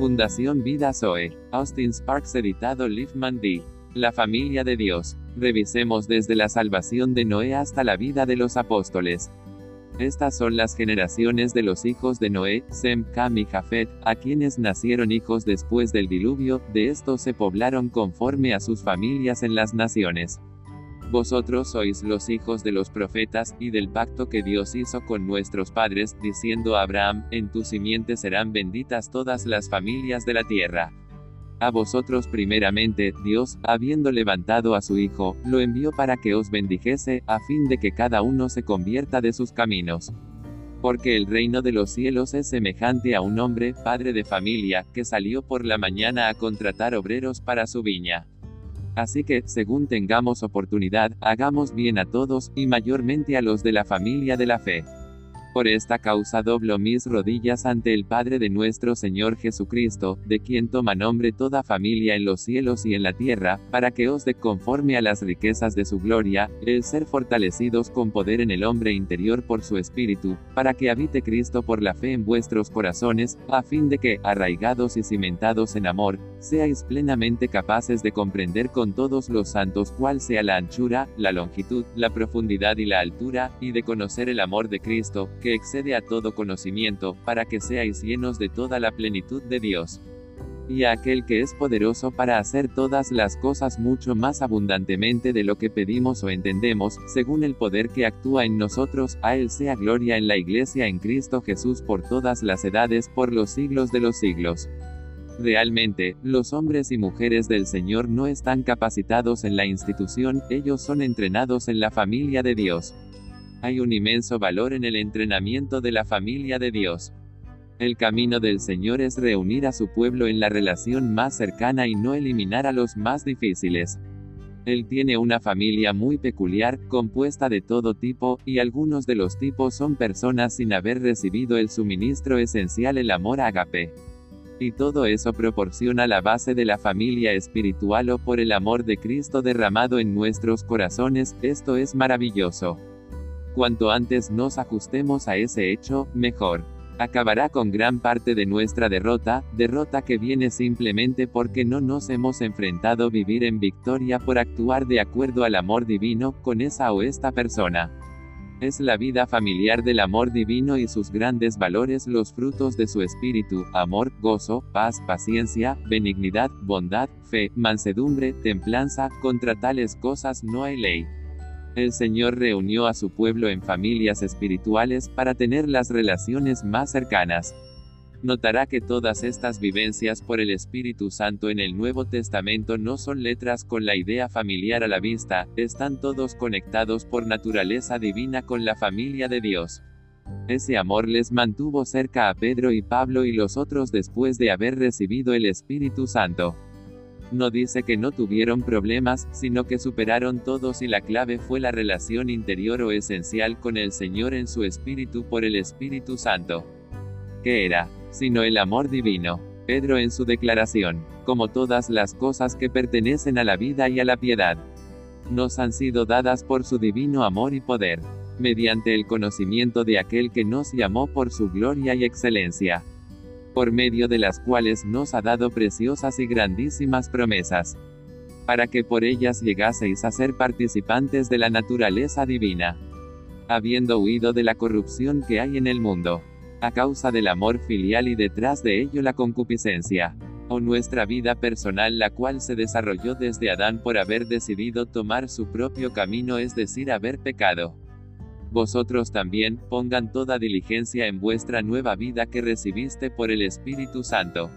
Fundación Vida Zoe. Austin Sparks editado Liefman D. La familia de Dios. Revisemos desde la salvación de Noé hasta la vida de los apóstoles. Estas son las generaciones de los hijos de Noé, Sem, Cam y Jafet, a quienes nacieron hijos después del diluvio, de estos se poblaron conforme a sus familias en las naciones. Vosotros sois los hijos de los profetas, y del pacto que Dios hizo con nuestros padres, diciendo a Abraham, en tu simiente serán benditas todas las familias de la tierra. A vosotros primeramente, Dios, habiendo levantado a su Hijo, lo envió para que os bendijese, a fin de que cada uno se convierta de sus caminos. Porque el reino de los cielos es semejante a un hombre, padre de familia, que salió por la mañana a contratar obreros para su viña. Así que, según tengamos oportunidad, hagamos bien a todos, y mayormente a los de la familia de la fe. Por esta causa doblo mis rodillas ante el Padre de nuestro Señor Jesucristo, de quien toma nombre toda familia en los cielos y en la tierra, para que os dé conforme a las riquezas de su gloria, el ser fortalecidos con poder en el hombre interior por su Espíritu, para que habite Cristo por la fe en vuestros corazones, a fin de que, arraigados y cimentados en amor, seáis plenamente capaces de comprender con todos los santos cuál sea la anchura, la longitud, la profundidad y la altura, y de conocer el amor de Cristo, que excede a todo conocimiento, para que seáis llenos de toda la plenitud de Dios. Y a aquel que es poderoso para hacer todas las cosas mucho más abundantemente de lo que pedimos o entendemos, según el poder que actúa en nosotros, a él sea gloria en la Iglesia en Cristo Jesús por todas las edades, por los siglos de los siglos. Realmente, los hombres y mujeres del Señor no están capacitados en la institución, ellos son entrenados en la familia de Dios. Hay un inmenso valor en el entrenamiento de la familia de Dios. El camino del Señor es reunir a su pueblo en la relación más cercana y no eliminar a los más difíciles. Él tiene una familia muy peculiar, compuesta de todo tipo, y algunos de los tipos son personas sin haber recibido el suministro esencial el amor agape. Y todo eso proporciona la base de la familia espiritual o por el amor de Cristo derramado en nuestros corazones, esto es maravilloso. Cuanto antes nos ajustemos a ese hecho, mejor. Acabará con gran parte de nuestra derrota, derrota que viene simplemente porque no nos hemos enfrentado a vivir en victoria por actuar de acuerdo al amor divino, con esa o esta persona. Es la vida familiar del amor divino y sus grandes valores los frutos de su espíritu, amor, gozo, paz, paciencia, benignidad, bondad, fe, mansedumbre, templanza, contra tales cosas no hay ley. El Señor reunió a su pueblo en familias espirituales para tener las relaciones más cercanas. Notará que todas estas vivencias por el Espíritu Santo en el Nuevo Testamento no son letras con la idea familiar a la vista, están todos conectados por naturaleza divina con la familia de Dios. Ese amor les mantuvo cerca a Pedro y Pablo y los otros después de haber recibido el Espíritu Santo. No dice que no tuvieron problemas, sino que superaron todos y la clave fue la relación interior o esencial con el Señor en su espíritu por el Espíritu Santo. ¿Qué era? Sino el amor divino. Pedro en su declaración, como todas las cosas que pertenecen a la vida y a la piedad, nos han sido dadas por su divino amor y poder, mediante el conocimiento de aquel que nos llamó por su gloria y excelencia por medio de las cuales nos ha dado preciosas y grandísimas promesas, para que por ellas llegaseis a ser participantes de la naturaleza divina, habiendo huido de la corrupción que hay en el mundo, a causa del amor filial y detrás de ello la concupiscencia, o nuestra vida personal la cual se desarrolló desde Adán por haber decidido tomar su propio camino es decir haber pecado. Vosotros también, pongan toda diligencia en vuestra nueva vida que recibiste por el Espíritu Santo.